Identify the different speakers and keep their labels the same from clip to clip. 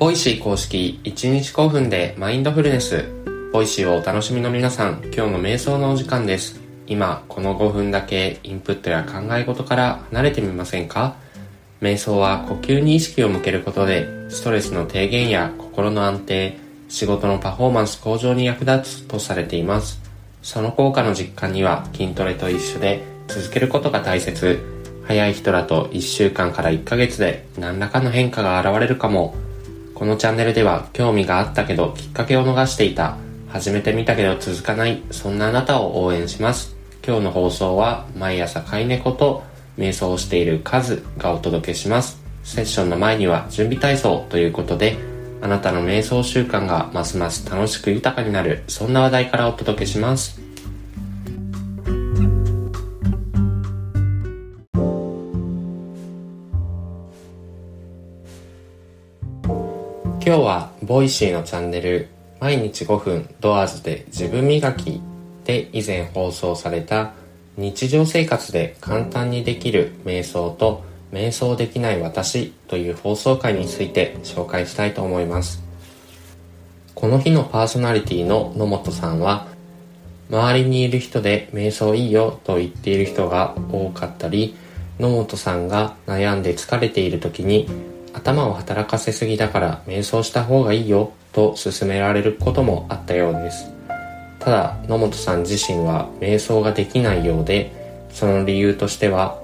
Speaker 1: Voicy公式1日5分でマインドフルネス。 Voicyをお楽しみの皆さん、今日の瞑想のお時間です。今、この5分だけインプットや考え事から離れてみませんか？瞑想は呼吸に意識を向けることで、ストレスの低減や心の安定、仕事のパフォーマンス向上に役立つとされています。その効果の実感には筋トレと一緒で続けることが大切。早い人だと1週間から1ヶ月で何らかの変化が現れるかも。このチャンネルでは興味があったけどきっかけを逃していた、始めてみたけど続かない、そんなあなたを応援します。今日の放送は毎朝飼い猫と瞑想をしているカズがお届けします。セッションの前には準備体操ということで、あなたの瞑想習慣がますます楽しく豊かになる、そんな話題からお届けします。Voicy のチャンネル毎日5分ドアーズで自分磨きで以前放送された日常生活で簡単にできる瞑想と瞑想できない私という放送回について紹介したいと思います。この日のパーソナリティの野本さんは周りにいる人で瞑想いいよと言っている人が多かったり野本さんが悩んで疲れている時に頭を働かせすぎだから瞑想した方がいいよと勧められることもあったようです。ただ野本さん自身は瞑想ができないようでその理由としては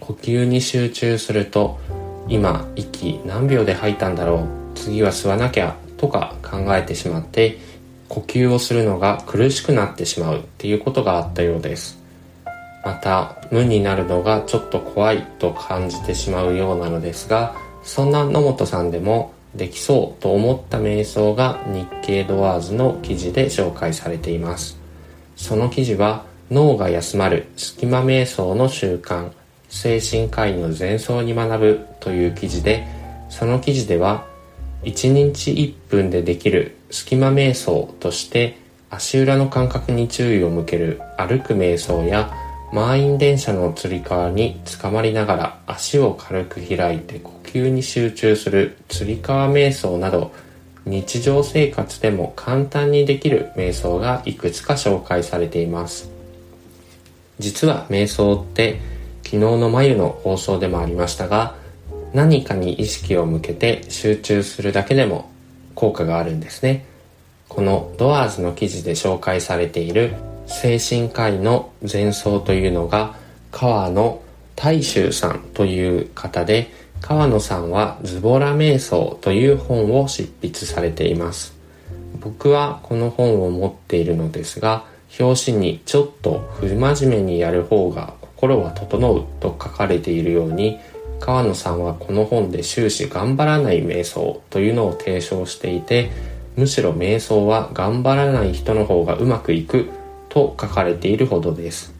Speaker 1: 呼吸に集中すると今息何秒で吐いたんだろう次は吸わなきゃとか考えてしまって呼吸をするのが苦しくなってしまうっていうことがあったようです。また無になるのがちょっと怖いと感じてしまうようなのですがそんな野本さんでもできそうと思った瞑想が日経ドアーズの記事で紹介されています。その記事は脳が休まる隙間瞑想の習慣精神科医の前奏に学ぶという記事でその記事では1日1分でできる隙間瞑想として足裏の感覚に注意を向ける歩く瞑想や満員電車のつり革につかまりながら足を軽く開いて呼吸に集中するつり革瞑想など日常生活でも簡単にできる瞑想がいくつか紹介されています。実は瞑想って昨日の眉の放送でもありましたが何かに意識を向けて集中するだけでも効果があるんですね。このドアーズの記事で紹介されている精神科医の前奏というのが川野大衆さんという方で川野さんはズボラ瞑想という本を執筆されています。僕はこの本を持っているのですが表紙にちょっと不真面目にやる方が心は整うと書かれているように川野さんはこの本で終始頑張らない瞑想というのを提唱していてむしろ瞑想は頑張らない人の方がうまくいくと書かれているほどです。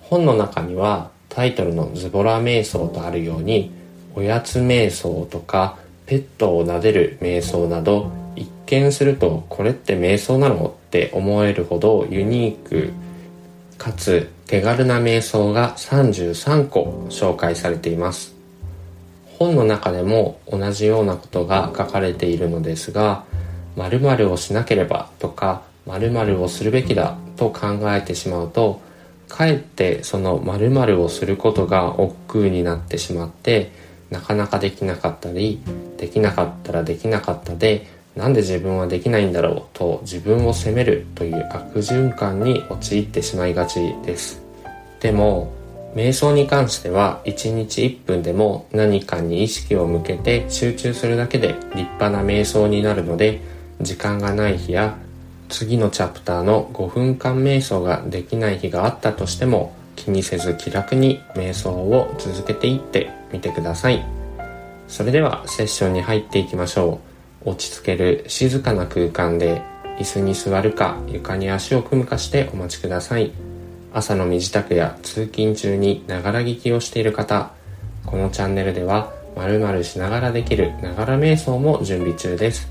Speaker 1: 本の中にはタイトルのズボラ瞑想とあるようにおやつ瞑想とかペットを撫でる瞑想など一見するとこれって瞑想なのって思えるほどユニークかつ手軽な瞑想が33個紹介されています。本の中でも同じようなことが書かれているのですが〇〇をしなければとか〇〇をするべきだと考えてしまうとかえってその〇〇をすることが億劫になってしまってなかなかできなかったりできなかったらできなかったでなんで自分はできないんだろうと自分を責めるという悪循環に陥ってしまいがちです。でも瞑想に関しては1日1分でも何かに意識を向けて集中するだけで立派な瞑想になるので時間がない日や次のチャプターの5分間瞑想ができない日があったとしても気にせず気楽に瞑想を続けていってみてください。それではセッションに入っていきましょう。落ち着ける静かな空間で椅子に座るか床に足を組むかしてお待ちください。朝の身支度や通勤中にながら聞きをしている方このチャンネルでは〇〇しながらできるながら瞑想も準備中です。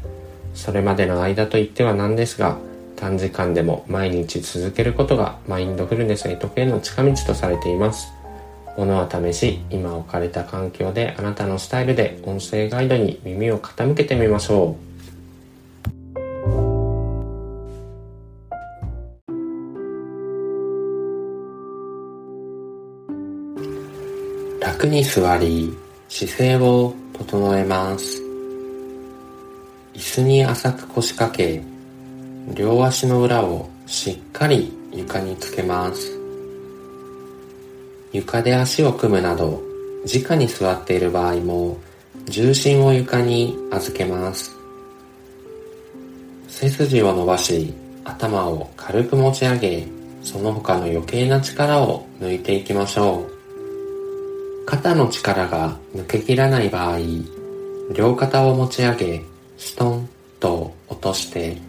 Speaker 1: それまでの間といってはなんですが短時間でも毎日続けることがマインドフルネスへ得への近道とされています。ものは試し、今置かれた環境であなたのスタイルで音声ガイドに耳を傾けてみましょう。楽に座り、姿勢を整えます。椅子に浅く腰掛け、両足の裏をしっかり床につけます。床で足を組むなど、直に座っている場合も、重心を床に預けます。背筋を伸ばし、頭を軽く持ち上げ、その他の余計な力を抜いていきましょう。肩の力が抜けきらない場合、両肩を持ち上げ、ストンと落として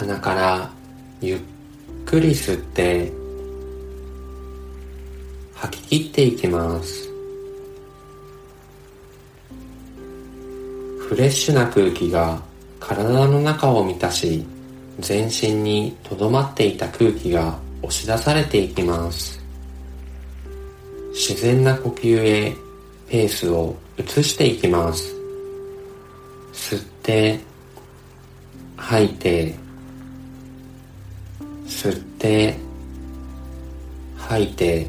Speaker 1: 鼻からゆっくり吸って吐き切っていきます。フレッシュな空気が体の中を満たし全身にとどまっていた空気が押し出されていきます。自然な呼吸へペースを移していきます。吸って吐いてて吐いて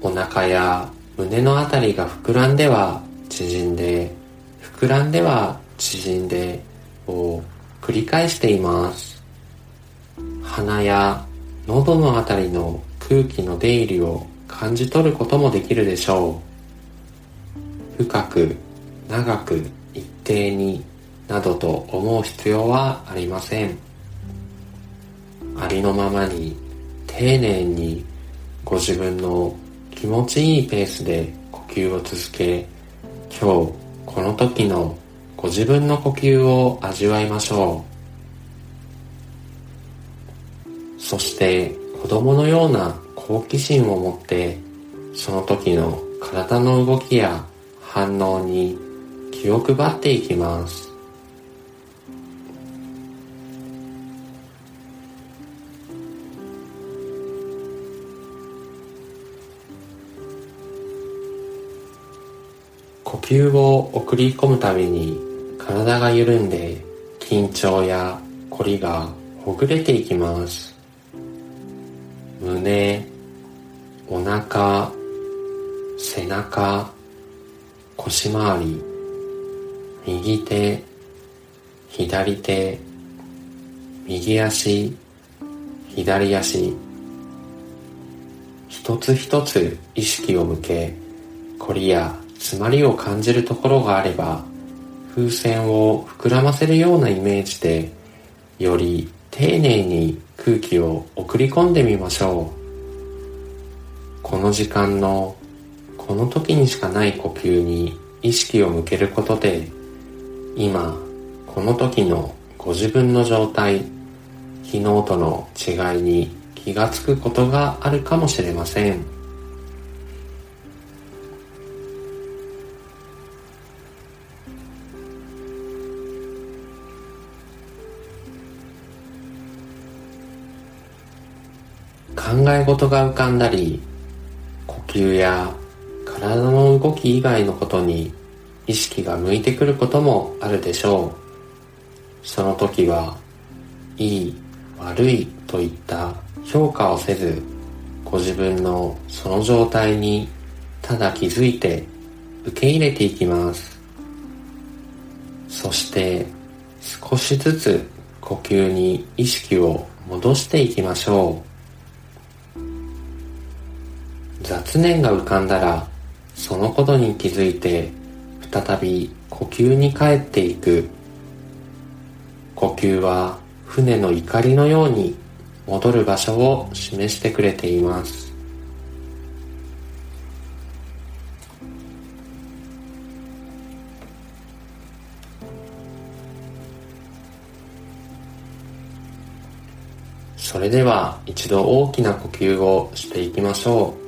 Speaker 1: お腹や胸のあたりが膨らんでは縮んで膨らんでは縮んでを繰り返しています。鼻や喉のあたりの空気の出入りを感じ取ることもできるでしょう。深く長く一定になどと思う必要はありません。ありのままに丁寧にご自分の気持ちいいペースで呼吸を続け今日この時のご自分の呼吸を味わいましょう。そして子供のような好奇心を持ってその時の体の動きや反応に気を配っていきます。呼吸を送り込むたびに体が緩んで緊張や凝りがほぐれていきます。胸お腹背中腰回り右手左手右足左足。一つ一つ意識を向け凝りや詰まりを感じるところがあれば風船を膨らませるようなイメージでより丁寧に空気を送り込んでみましょうこの時間のこの時にしかない呼吸に意識を向けることで今この時のご自分の状態昨日との違いに気がつくことがあるかもしれません。え事が浮かんだり呼吸や体の動き以外のことに意識が向いてくることもあるでしょう。その時はいい悪いといった評価をせずご自分のその状態にただ気づいて受け入れていきます。そして少しずつ呼吸に意識を戻していきましょう。雑念が浮かんだらそのことに気づいて再び呼吸に帰っていく。呼吸は船の怒りのように戻る場所を示してくれています。それでは一度大きな呼吸をしていきましょう。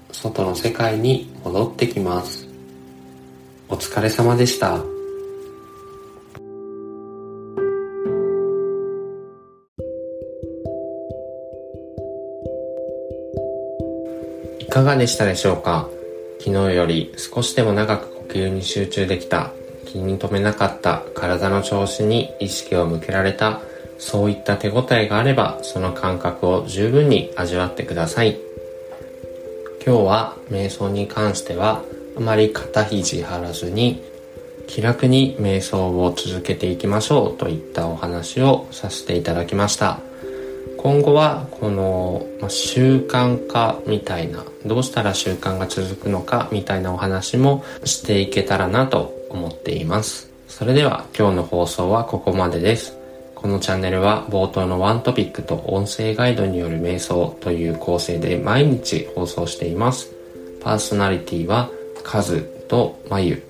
Speaker 1: 外の世界に戻ってきます。お疲れ様でした。いかがでしたでしょうか？昨日より少しでも長く呼吸に集中できた気に留めなかった体の調子に意識を向けられたそういった手応えがあればその感覚を十分に味わってください。今日は瞑想に関してはあまり肩肘張らずに気楽に瞑想を続けていきましょうといったお話をさせていただきました。今後はこの、ま習慣化みたいなどうしたら習慣が続くのかみたいなお話もしていけたらなと思っています。それでは今日の放送はここまでです。このチャンネルは冒頭のワントピックと音声ガイドによる瞑想という構成で毎日放送していますパーソナリティはカズとマユ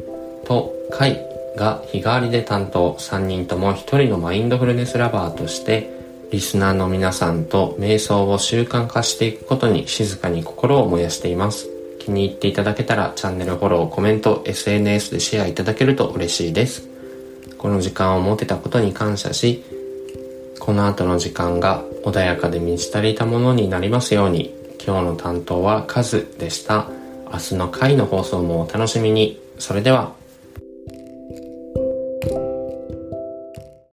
Speaker 1: とカイが日替わりで担当3人とも1人のマインドフルネスラバーとしてリスナーの皆さんと瞑想を習慣化していくことに静かに心を燃やしています。気に入っていただけたらチャンネルフォロー、コメント、SNS でシェアいただけると嬉しいです。この時間を持てたことに感謝し、この後の時間が穏やかで満ち足りたものになりますように、今日の担当はカズでした。明日の回の放送もお楽しみに。それでは。